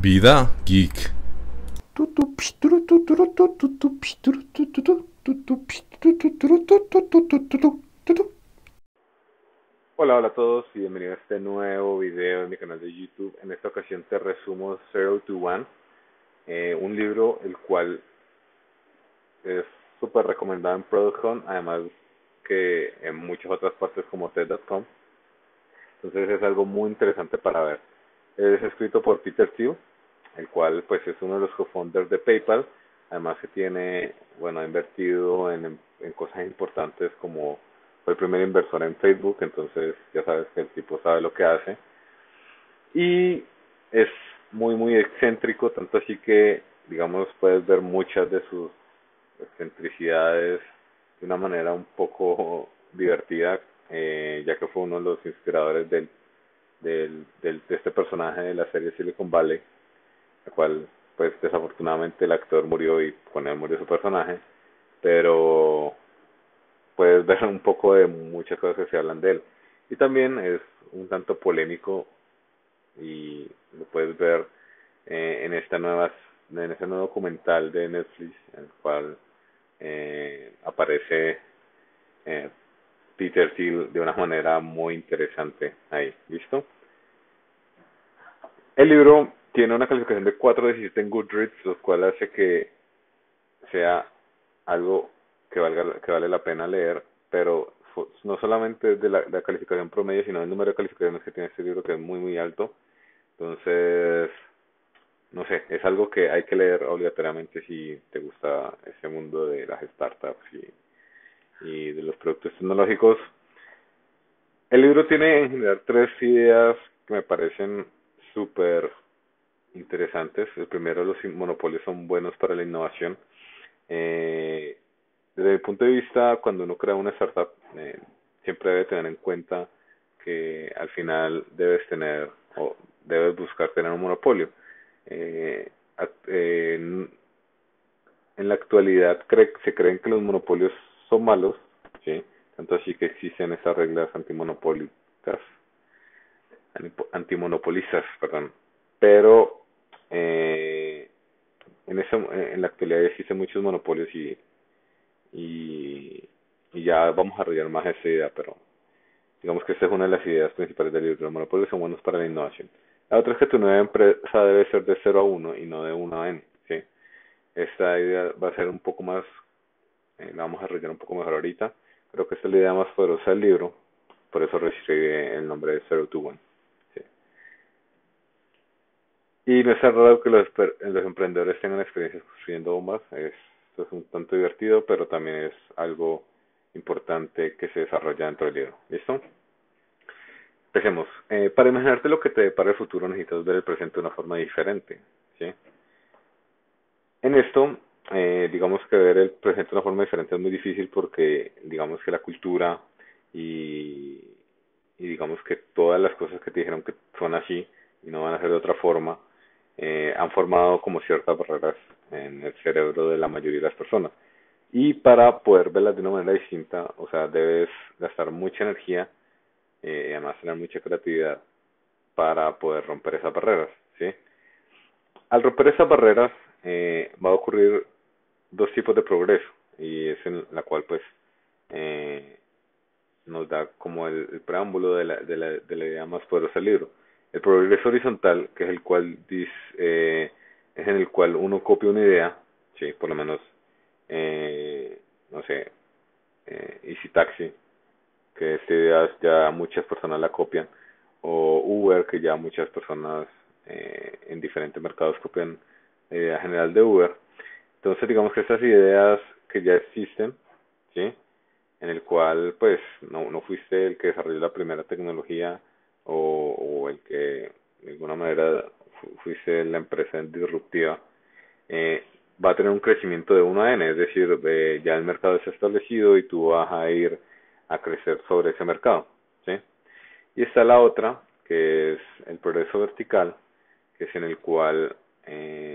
Vida Geek. Hola, hola a todos y bienvenidos a este nuevo video en mi canal de YouTube. En esta ocasión te resumo Zero to One, eh, un libro el cual es súper recomendado en Product Hunt, además que en muchas otras partes como TED.com. Entonces es algo muy interesante para ver. Es escrito por Peter Thiel, el cual pues es uno de los co-founders de PayPal, además que tiene, bueno, ha invertido en, en cosas importantes como fue el primer inversor en Facebook, entonces ya sabes que el tipo sabe lo que hace. Y es muy, muy excéntrico, tanto así que, digamos, puedes ver muchas de sus excentricidades de una manera un poco divertida, eh, ya que fue uno de los inspiradores del, del, del, de este personaje de la serie Silicon Valley, el cual, pues, desafortunadamente el actor murió y con él murió su personaje, pero puedes ver un poco de muchas cosas que se hablan de él. Y también es un tanto polémico y lo puedes ver eh, en esta nueva en este nuevo documental de Netflix en el cual eh, aparece eh, Peter Thiel de una manera muy interesante ahí, ¿listo? El libro tiene una calificación de 4.17 en Goodreads, lo cual hace que sea algo que valga que vale la pena leer, pero no solamente de la, la calificación promedio, sino el número de calificaciones que tiene este libro que es muy muy alto. Entonces, no sé, es algo que hay que leer obligatoriamente si te gusta ese mundo de las startups y, y de los productos tecnológicos. El libro tiene en general tres ideas que me parecen súper interesantes. El primero, los monopolios son buenos para la innovación. Eh, desde el punto de vista, cuando uno crea una startup, eh, siempre debe tener en cuenta que al final debes tener o debes buscar tener un monopolio. Eh, eh, en, la actualidad cree, se creen que los monopolios son malos, ¿sí? tanto así que existen esas reglas antimonopólicas, antimonopolistas, perdón, pero eh, en, esa, en la actualidad existen muchos monopolios y y, y ya vamos a arrollar más esa idea, pero digamos que esta es una de las ideas principales del libro. Los monopolios son buenos para la innovación. La otra es que tu nueva empresa debe ser de 0 a 1 y no de 1 a n. ¿sí? Esta idea va a ser un poco más, eh, la vamos a arrollar un poco mejor ahorita. Creo que esta es la idea más poderosa del libro, por eso recibe el nombre de 0 to 1. ¿sí? Y no es raro que los, los emprendedores tengan experiencias construyendo bombas, es esto es un tanto divertido, pero también es algo importante que se desarrolla dentro del libro. ¿Listo? Empecemos. Eh, para imaginarte lo que te depara el futuro necesitas ver el presente de una forma diferente. ¿sí? En esto, eh, digamos que ver el presente de una forma diferente es muy difícil porque digamos que la cultura y, digamos que todas las cosas que te dijeron que son así y no van a ser de otra forma, eh, han formado como ciertas barreras en el cerebro de la mayoría de las personas. Y para poder verlas de una manera distinta, o sea, debes gastar mucha energía eh, y además tener mucha creatividad para poder romper esas barreras, ¿sí? Al romper esas barreras eh, va a ocurrir dos tipos de progreso y es en la cual pues eh, nos da como el, preámbulo de la, de, la, de la idea más poderosa del libro. El progreso horizontal, que es el cual dice, eh, es en el cual uno copia una idea, sí, por lo menos, eh, no sé, eh, Easy Taxi, que esta idea ya muchas personas la copian, o Uber, que ya muchas personas eh, en diferentes mercados copian la idea general de Uber. Entonces, digamos que estas ideas que ya existen, ¿sí? En el cual, pues, no, no fuiste el que desarrolló la primera tecnología o, o el que de alguna manera fuiste la empresa disruptiva, eh, va a tener un crecimiento de 1 a n, es decir, eh, ya el mercado está establecido y tú vas a ir a crecer sobre ese mercado. ¿sí? Y está la otra, que es el progreso vertical, que es en el cual, eh,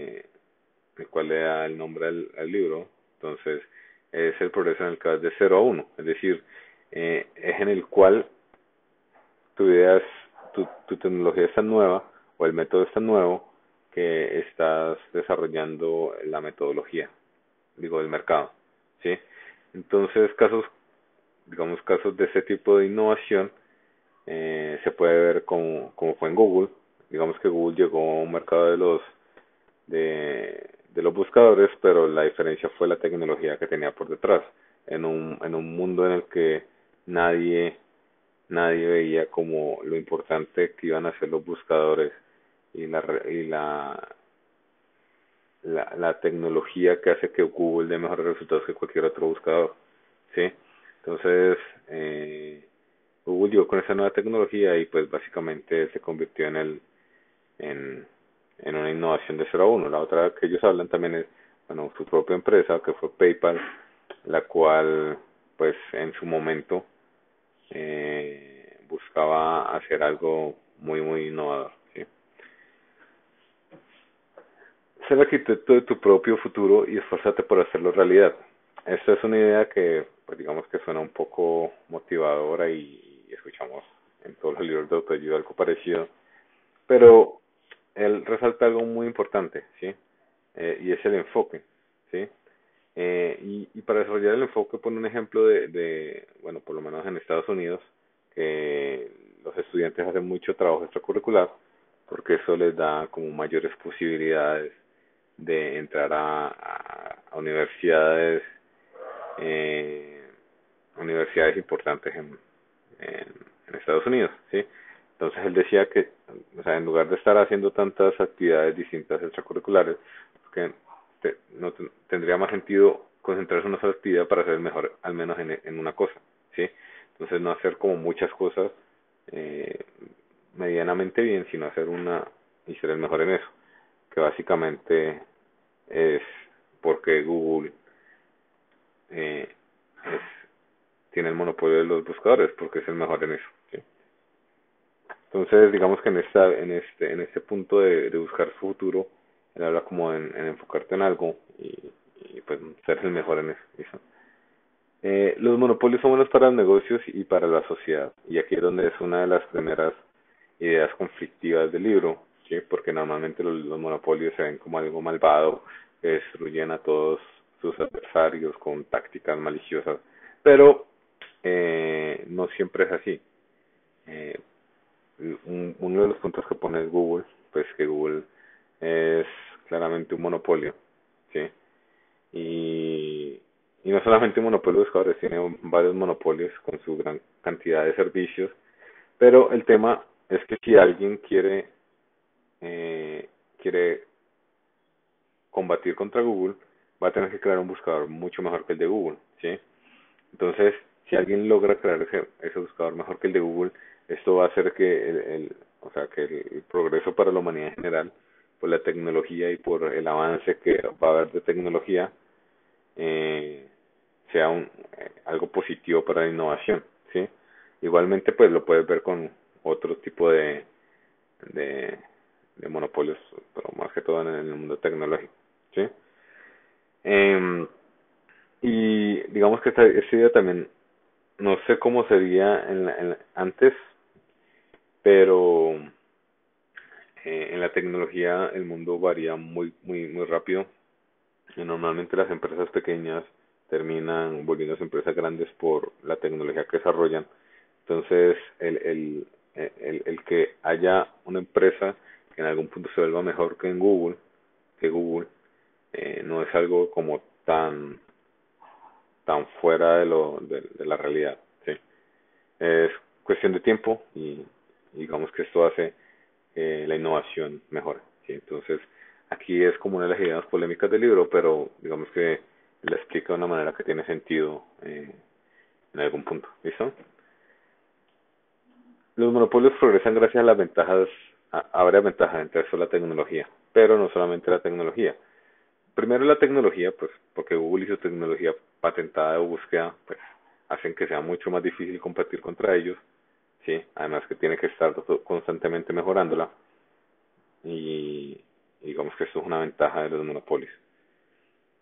el cual le da el nombre al, libro. Entonces, es el progreso en el que vas de 0 a 1, es decir, eh, es en el cual tu idea es, tu, tu tecnología es tan nueva o el método es tan nuevo que estás desarrollando la metodología, digo, del mercado, ¿sí? Entonces, casos, digamos, casos de ese tipo de innovación, eh, se puede ver como, como fue en Google, digamos que Google llegó a un mercado de los, de, de los buscadores, pero la diferencia fue la tecnología que tenía por detrás, en un, en un mundo en el que nadie, nadie veía como lo importante que iban a ser los buscadores y la y la, la la tecnología que hace que Google dé mejores resultados que cualquier otro buscador sí entonces eh, Google llegó con esa nueva tecnología y pues básicamente se convirtió en el en en una innovación de 0 a 1 la otra que ellos hablan también es bueno su propia empresa que fue PayPal la cual pues en su momento eh, buscaba hacer algo muy muy innovador Ser arquitecto de tu propio futuro y esforzarte por hacerlo realidad. Esta es una idea que, pues digamos que suena un poco motivadora y, escuchamos en todos los libros de autoayuda algo parecido, pero él resalta algo muy importante, ¿sí? Eh, y es el enfoque, ¿sí? Eh, y, y para desarrollar el enfoque pone un ejemplo de, de, bueno, por lo menos en Estados Unidos, que los estudiantes hacen mucho trabajo extracurricular, porque eso les da como mayores posibilidades de entrar a, a, universidades eh, universidades importantes en, en, en, Estados Unidos sí entonces él decía que o sea en lugar de estar haciendo tantas actividades distintas extracurriculares que te, no tendría más sentido concentrarse en una sola actividad para ser mejor al menos en, en una cosa sí entonces no hacer como muchas cosas eh, medianamente bien sino hacer una y ser el mejor en eso que básicamente es porque Google eh, es, tiene el monopolio de los buscadores porque es el mejor en eso. Entonces digamos que en esta en este en este punto de, buscar su futuro él habla como en, en enfocarte en algo y, pues ser el mejor en eso. Eh, los monopolios son buenos para los negocios y para la sociedad y aquí es donde es una de las primeras ideas conflictivas del libro porque normalmente los, los monopolios se ven como algo malvado, que destruyen a todos sus adversarios con tácticas maliciosas, pero eh, no siempre es así. Eh, un, uno de los puntos que pone es Google, pues que Google es claramente un monopolio, ¿sí? Y, y no solamente un monopolio de buscadores, tiene varios monopolios con su gran cantidad de servicios, pero el tema es que si alguien quiere eh, quiere combatir contra Google, va a tener que crear un buscador mucho mejor que el de Google, ¿sí? Entonces, si alguien logra crear ese, ese buscador mejor que el de Google, esto va a hacer que el, el o sea, que el, progreso para la humanidad en general, por la tecnología y por el avance que va a haber de tecnología, eh, sea un, eh, algo positivo para la innovación, ¿sí? Igualmente, pues lo puedes ver con otro tipo de, de de monopolios, pero más que todo en el mundo tecnológico, ¿sí? Eh, y digamos que esta, esta, idea también, no sé cómo sería en en antes, pero eh, en la tecnología el mundo varía muy, muy, muy rápido. Y normalmente las empresas pequeñas terminan volviéndose empresas grandes por la tecnología que desarrollan. Entonces, el, el, el, el que haya una empresa en algún punto se vuelva mejor que en Google, que Google, eh, no es algo como tan tan fuera de lo de, de la realidad, sí. Es cuestión de tiempo y, digamos que esto hace que la innovación mejore, sí. Entonces, aquí es como una de las ideas polémicas del libro, pero digamos que la explica de una manera que tiene sentido eh, en algún punto, ¿listo? Los monopolios progresan gracias a las ventajas habrá ventaja entre eso la tecnología, pero no solamente la tecnología. Primero la tecnología, pues porque Google y su tecnología patentada de búsqueda, pues hacen que sea mucho más difícil competir contra ellos, sí, además que tiene que estar constantemente mejorándola y digamos que esto es una ventaja de los monopolios.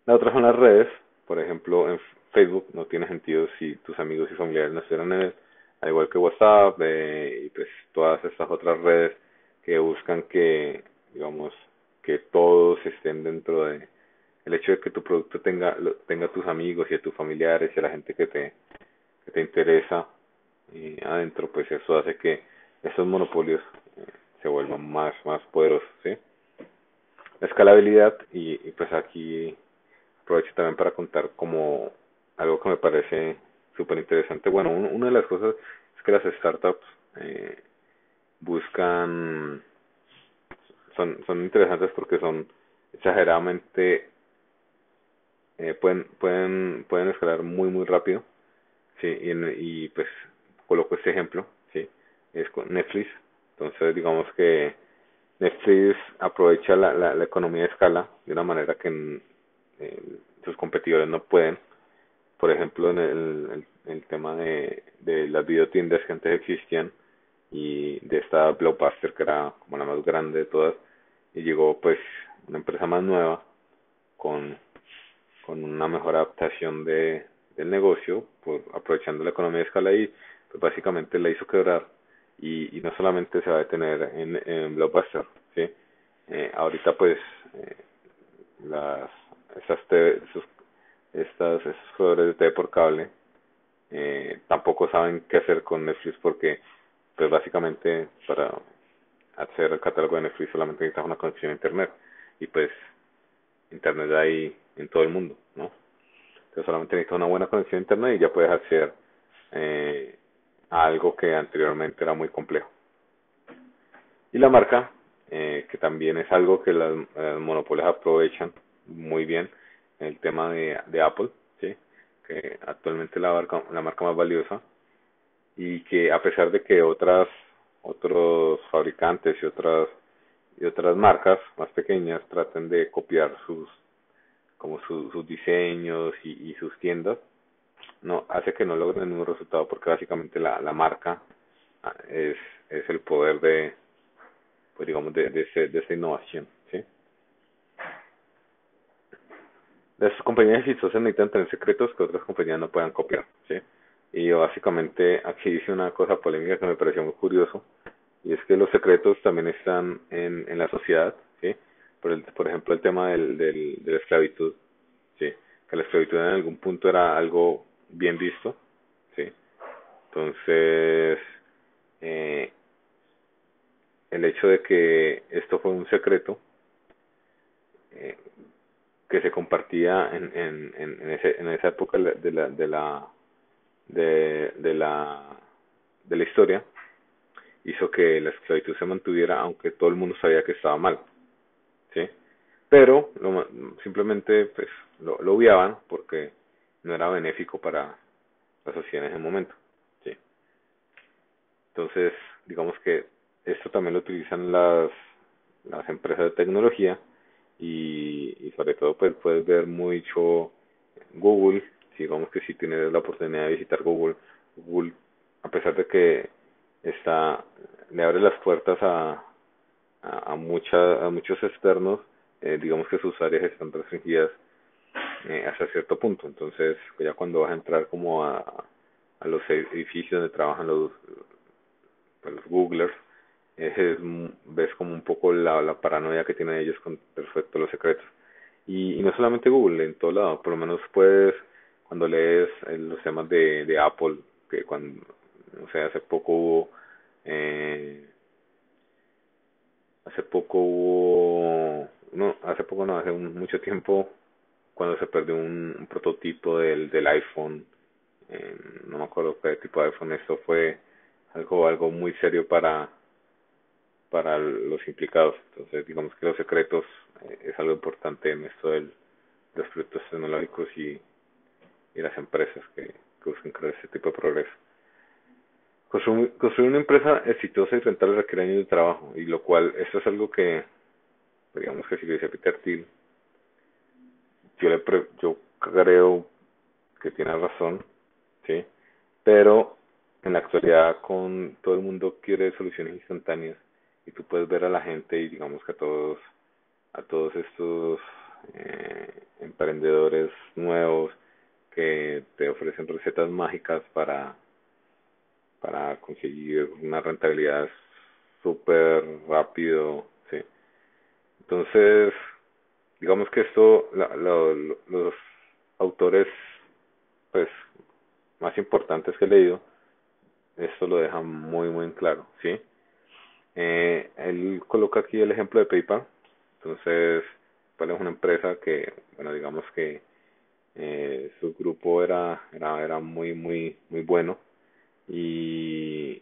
La otra son las redes, por ejemplo en Facebook no tiene sentido si tus amigos y familiares no estuvieran en él, al igual que WhatsApp eh, y pues todas estas otras redes que buscan que, digamos, que también dentro de el hecho de que tu producto tenga tenga a tus amigos y a tus familiares y a la gente que te que te interesa y adentro pues eso hace que esos monopolios eh, se vuelvan más más poderosos ¿sí? la escalabilidad y, y pues aquí aprovecho también para contar como algo que me parece súper interesante bueno una de las cosas es que las startups eh, buscan son son interesantes porque son exageradamente eh, pueden pueden pueden escalar muy muy rápido sí y, y pues coloco este ejemplo sí es con Netflix. Entonces digamos que Netflix aprovecha la, la, la economía de escala de una manera que eh, sus competidores no pueden. Por ejemplo en el, tema de, de las videotiendas que antes existían y de esta Blockbuster que era como la más grande de todas y llegó pues una empresa más nueva con con una mejor adaptación de del negocio por aprovechando la economía de escala y básicamente la hizo quebrar y, y no solamente se va a detener en, Blockbuster sí eh, ahorita pues eh, las estas te, esos, estas esos jugadores de TV por cable eh, tampoco saben qué hacer con Netflix porque pues básicamente para hacer el catálogo de Netflix solamente necesitas una conexión a internet y pues internet hay en todo el mundo, ¿no? Entonces solamente necesitas una buena conexión a internet y ya puedes acceder eh, algo que anteriormente era muy complejo. Y la marca, eh, que también es algo que las, las monopolios aprovechan muy bien, el tema de, de Apple, ¿sí? que actualmente la marca, la marca más valiosa y que a pesar de que otras otros fabricantes y otras y otras marcas más pequeñas traten de copiar sus como su, sus diseños y, y sus tiendas no hace que no logren ningún resultado porque básicamente la, la marca ah, es es el poder de pues digamos de de, ese, de esa innovación sí las compañías exitosas necesitan tener secretos que otras compañías no puedan copiar sí y básicamente aquí dice una cosa polémica que me pareció muy curioso y es que los secretos también están en, en la sociedad, ¿sí? Por, el, por ejemplo, el tema del, del, de la esclavitud, ¿sí? Que la esclavitud en algún punto era algo bien visto, ¿sí? Entonces, eh, el hecho de que esto fue un secreto eh, que se compartía en, en, en, ese, en esa época de la, de la de, de la de la historia hizo que la esclavitud se mantuviera aunque todo el mundo sabía que estaba mal sí pero lo, simplemente pues lo, lo obviaban porque no era benéfico para la sociedad en ese momento sí. Entonces digamos que esto también lo utilizan las las empresas de tecnología y, y sobre todo pues puedes ver mucho Google. Digamos que si tienes la oportunidad de visitar Google, Google, a pesar de que está, le abre las puertas a, a, mucha, a muchos externos, eh, digamos que sus áreas están restringidas eh, hasta cierto punto. Entonces, ya cuando vas a entrar como a, a los edificios donde trabajan los, pues, los Googlers, es, ves como un poco la, la paranoia que tienen ellos con respecto a los secretos. Y, y no solamente Google, en todo lado, por lo menos puedes cuando lees los temas de, de Apple, que cuando, o sea, hace poco hubo, eh, hace poco hubo, no, hace poco no, hace un, mucho tiempo, cuando se perdió un, un prototipo del, del iPhone, eh, no me acuerdo qué tipo de iPhone, esto fue algo, algo muy serio para, para los implicados. Entonces, digamos que los secretos eh, es algo importante en esto del, de los productos tecnológicos y y las empresas que, que buscan crear ese tipo de progreso. Construir, una empresa exitosa y rentable requiere años de trabajo, y lo cual, eso es algo que, digamos que si lo dice Peter Thiel, yo, le pre, yo creo que tiene razón, ¿sí? Pero en la actualidad con todo el mundo quiere soluciones instantáneas y tú puedes ver a la gente y digamos que a todos a todos estos eh, emprendedores nuevos que te ofrecen recetas mágicas para para conseguir una rentabilidad súper rápido, sí. Entonces, digamos que esto, la, los autores pues más importantes que he leído, esto lo deja muy muy claro, ¿sí? Eh, él coloca aquí el ejemplo de PayPal, entonces PayPal es una empresa que, bueno, digamos que eh, su grupo era, era, era muy muy muy bueno y,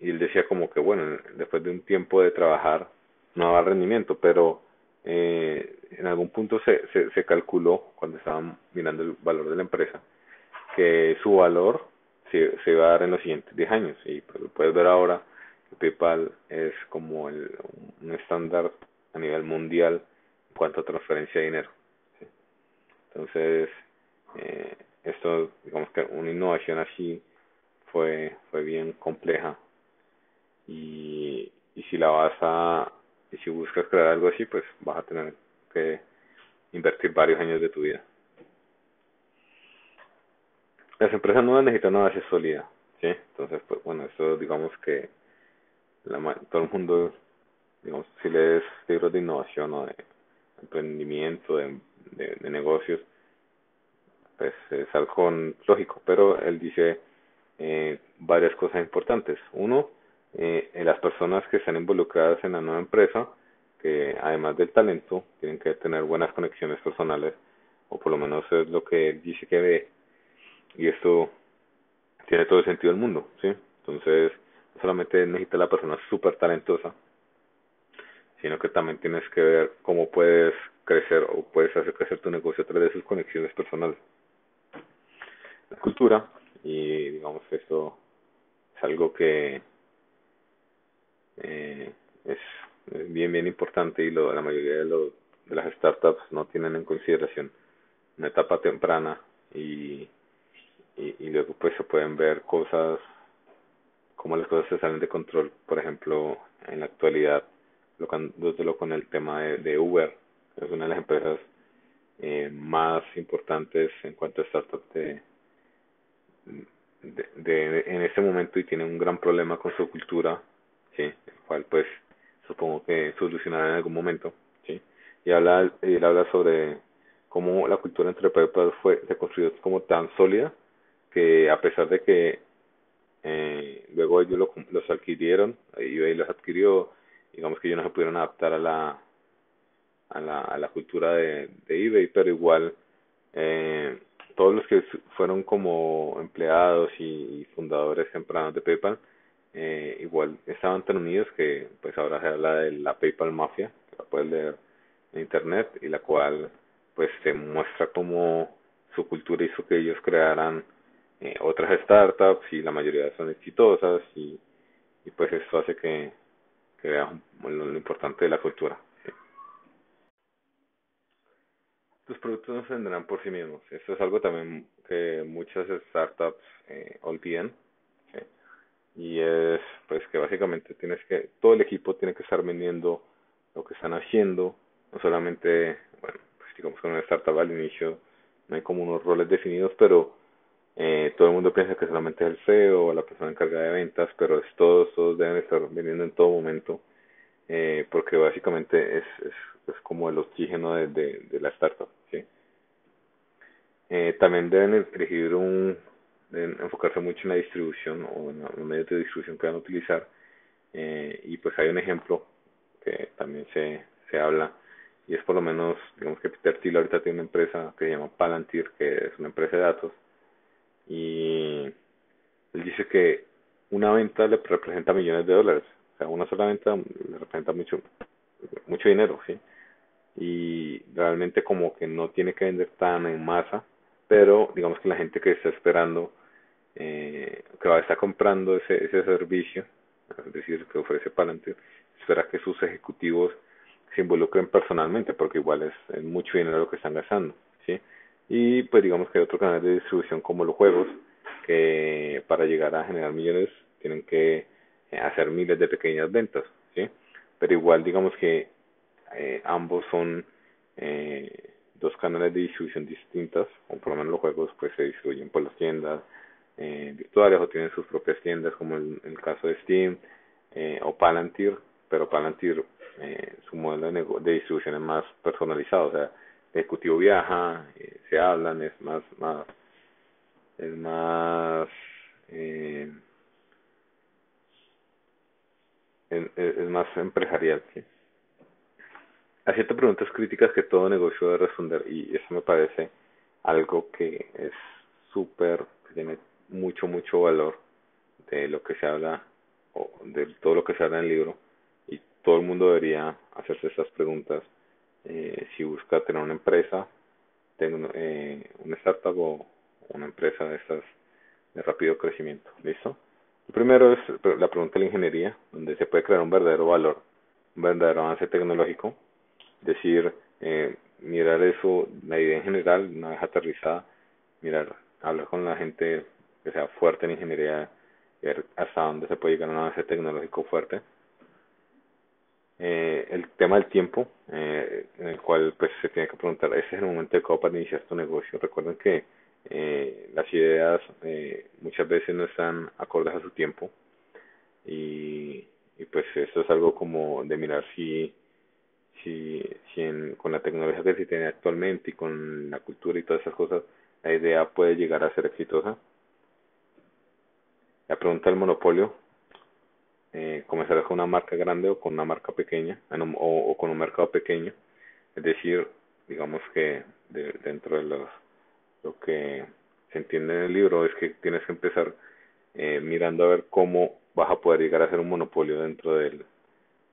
y él decía como que bueno, después de un tiempo de trabajar no daba rendimiento, pero eh, en algún punto se, se, calculó, cuando estaban mirando el valor de la empresa, que su valor se, se iba a dar en los siguientes 10 años. Y pues, puedes ver ahora que PayPal es como el, un estándar a nivel mundial en cuanto a transferencia de dinero. Entonces, eh, esto, digamos que una innovación así fue, fue bien compleja. Y, y si la vas a, y si buscas crear algo así, pues vas a tener que invertir varios años de tu vida. Las empresas nuevas necesitan una base sólida, ¿sí? Entonces, pues bueno, eso digamos que la, todo el mundo, digamos, si lees libros de innovación o de emprendimiento, de, de, negocios, pues es algo lógico, pero él dice eh, varias cosas importantes. Uno, eh, las personas que están involucradas en la nueva empresa, que además del talento, tienen que tener buenas conexiones personales, o por lo menos es lo que dice que ve, y esto tiene todo el sentido del mundo, ¿sí? Entonces, no solamente necesitas la persona súper talentosa, sino que también tienes que ver cómo puedes crecer o puedes hacer crecer tu negocio a través de sus conexiones personales. La cultura, y digamos que esto es algo que eh, es bien bien importante y lo, la mayoría de, lo, de las startups no tienen en consideración una etapa temprana y, y, luego pues se pueden ver cosas como las cosas se salen de control. Por ejemplo en la actualidad lo, con el tema de, Uber es una de las empresas eh, más importantes en cuanto a startups de, de, de, en este momento y tiene un gran problema con su cultura sí el cual pues supongo que solucionará en algún momento sí y habla él habla sobre cómo la cultura entre PayPal fue se construyó como tan sólida que a pesar de que eh, luego ellos lo, los adquirieron eBay los adquirió digamos que ellos no se pudieron adaptar a la a la, a la cultura de, de eBay pero igual eh, todos los que fueron como empleados y, fundadores tempranos de PayPal eh, igual estaban tan unidos que pues ahora se habla de la PayPal Mafia, que la puedes leer en internet y la cual pues se muestra como su cultura hizo que ellos crearan eh, otras startups y la mayoría son exitosas y, y pues esto hace que, que veas lo, lo importante de la cultura. Tus productos no se venderán por sí mismos. Esto es algo también que muchas startups eh, olvidan y es pues que básicamente tienes que todo el equipo tiene que estar vendiendo lo que están haciendo no solamente bueno pues digamos que en una startup al inicio no hay como unos roles definidos pero eh, todo el mundo piensa que solamente es el CEO o la persona encargada de ventas pero es todos todos deben estar vendiendo en todo momento eh, porque básicamente es, es, es como el oxígeno de, de, la startup eh, también deben elegir un enfocarse mucho en la distribución o en los medios de distribución que van a utilizar. Eh, y pues hay un ejemplo que también se, se habla y es por lo menos, digamos que Peter Thiel ahorita tiene una empresa que se llama Palantir, que es una empresa de datos, y él dice que una venta le representa millones de dólares, o sea, una sola venta le representa mucho, mucho dinero, ¿sí? Y realmente como que no tiene que vender tan en masa, pero digamos que la gente que está esperando eh, que va a estar comprando ese, ese servicio, es decir, que ofrece Palantir, espera que sus ejecutivos se involucren personalmente, porque igual es, mucho dinero lo que están gastando, ¿sí? Y pues digamos que hay otro canal de distribución como los juegos, que para llegar a generar millones tienen que eh, hacer miles de pequeñas ventas, ¿sí? Pero igual digamos que eh, ambos son eh, dos canales de distribución distintas, o por lo menos los juegos pues se distribuyen por las tiendas, eh, virtuales o tienen sus propias tiendas como en el caso de Steam eh, o Palantir, pero Palantir eh, su modelo de, distribución es más personalizado, o sea, el ejecutivo viaja, eh, se hablan, es más, más, es más, eh, es, más empresarial, ¿sí? Hay ciertas preguntas críticas que todo negocio debe responder y eso me parece algo que es súper, tiene mucho, mucho valor de lo que se habla, o de todo lo que se habla en el libro, y todo el mundo debería hacerse estas preguntas eh, si busca tener una empresa, tener eh, una startup o una empresa de estas de rápido crecimiento. ¿Listo? El primero es la pregunta de la ingeniería, donde se puede crear un verdadero valor, un verdadero avance tecnológico, decir, eh, mirar eso, la idea en general, una vez aterrizada, mirar, hablar con la gente que sea fuerte en ingeniería, ver hasta dónde se puede llegar a un avance tecnológico fuerte. Eh, el tema del tiempo, eh, en el cual pues se tiene que preguntar, ese es el momento adecuado para iniciar tu negocio. Recuerden que eh, las ideas eh, muchas veces no están acordes a su tiempo y, y pues eso es algo como de mirar si si, si en, con la tecnología que se tiene actualmente y con la cultura y todas esas cosas, la idea puede llegar a ser exitosa. La pregunta del monopolio, eh, comenzar con una marca grande o con una marca pequeña, o, o con un mercado pequeño. Es decir, digamos que de, dentro de los, lo que se entiende en el libro es que tienes que empezar eh, mirando a ver cómo vas a poder llegar a ser un monopolio dentro del,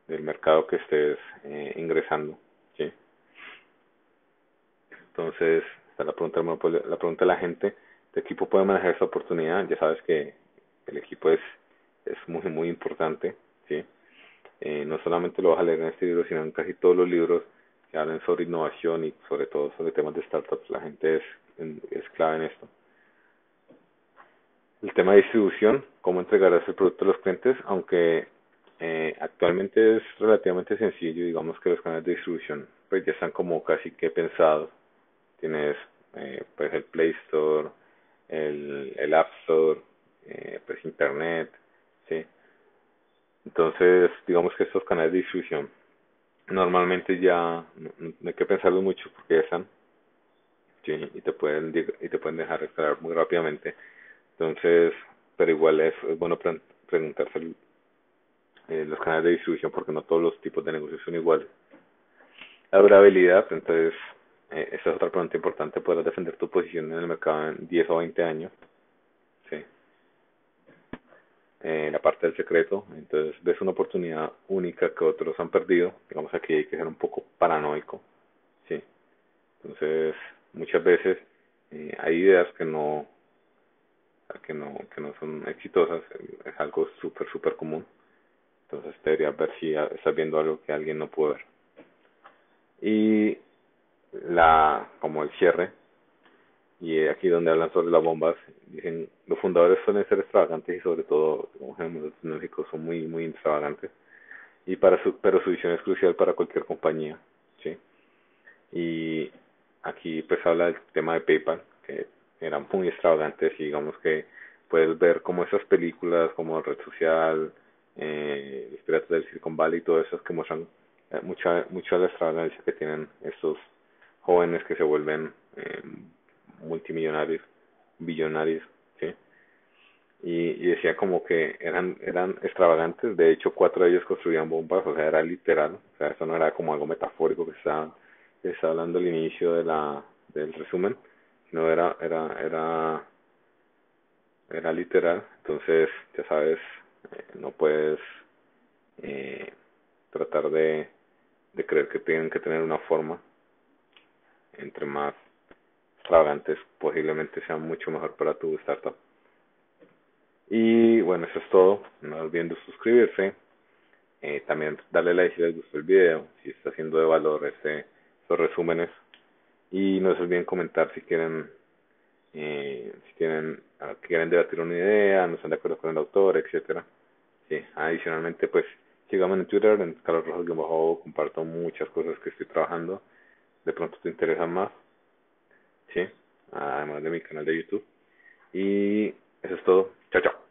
del mercado que estés eh, ingresando. ¿sí? Entonces, está la pregunta, la pregunta de la gente, ¿tu equipo puede manejar esa oportunidad? Ya sabes que el equipo es, es muy, muy importante. ¿sí? Eh, no solamente lo vas a leer en este libro, sino en casi todos los libros que hablan sobre innovación y sobre todo sobre temas de startups. La gente es, es clave en esto. El tema de distribución, cómo entregarás el producto a los clientes, aunque eh, actualmente es relativamente sencillo, digamos que los canales de distribución pues ya están como casi que pensados. Tienes eh, pues el Play Store, el, el App Store, eh, pues Internet, sí. Entonces, digamos que estos canales de distribución normalmente ya no, hay que pensarlo mucho porque ya están, sí, y te pueden y te pueden dejar escalar muy rápidamente. Entonces, pero igual es, es bueno preguntarse eh, los canales de distribución porque no todos los tipos de negocios son iguales. La durabilidad, entonces, eh, esa es otra pregunta importante, podrás defender tu posición en el mercado en 10 o 20 años. Sí. Eh, la parte del secreto, entonces ves una oportunidad única que otros han perdido, digamos aquí hay que ser un poco paranoico, sí. Entonces, muchas veces eh, hay ideas que no que no que no son exitosas, es algo súper súper común entonces debería ver si estás viendo algo que alguien no pudo ver. Y la, como el cierre, y aquí donde hablan sobre las bombas, dicen, los fundadores suelen ser extravagantes y sobre todo, como ejemplo, tecnológicos son muy, muy extravagantes. Y para su, pero su visión es crucial para cualquier compañía, ¿sí? Y aquí pues habla del tema de PayPal, que eran muy extravagantes y digamos que puedes ver como esas películas como Red Social, eh, los piratas del Silicon y todo eso que muestran eh, mucha mucha de la extravagancia que tienen estos jóvenes que se vuelven eh, multimillonarios, billonarios, ¿sí? Y, y decía como que eran eran extravagantes, de hecho cuatro de ellos construían bombas, o sea, era literal, o sea, eso no era como algo metafórico que está, que hablando al inicio de la del resumen, no era era era era literal, entonces ya sabes eh, no puedes eh, tratar de, de creer que tienen que tener una forma. Entre más extravagantes, posiblemente sea mucho mejor para tu startup. Y bueno, eso es todo. No olviden suscribirse. Eh, también darle like si les gustó el video, si está haciendo de valor este, estos resúmenes. Y no se olviden comentar si quieren eh, si tienen, ah, quieren debatir una idea, no están de acuerdo con el autor, etcétera. Sí, adicionalmente, pues, síganme en Twitter, en Carlos Rojas bajo comparto muchas cosas que estoy trabajando. De pronto te interesan más. Sí, además de mi canal de YouTube. Y eso es todo. Chao, chao.